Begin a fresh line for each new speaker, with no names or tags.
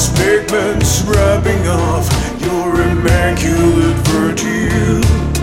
this pigment's rubbing off your immaculate virtue.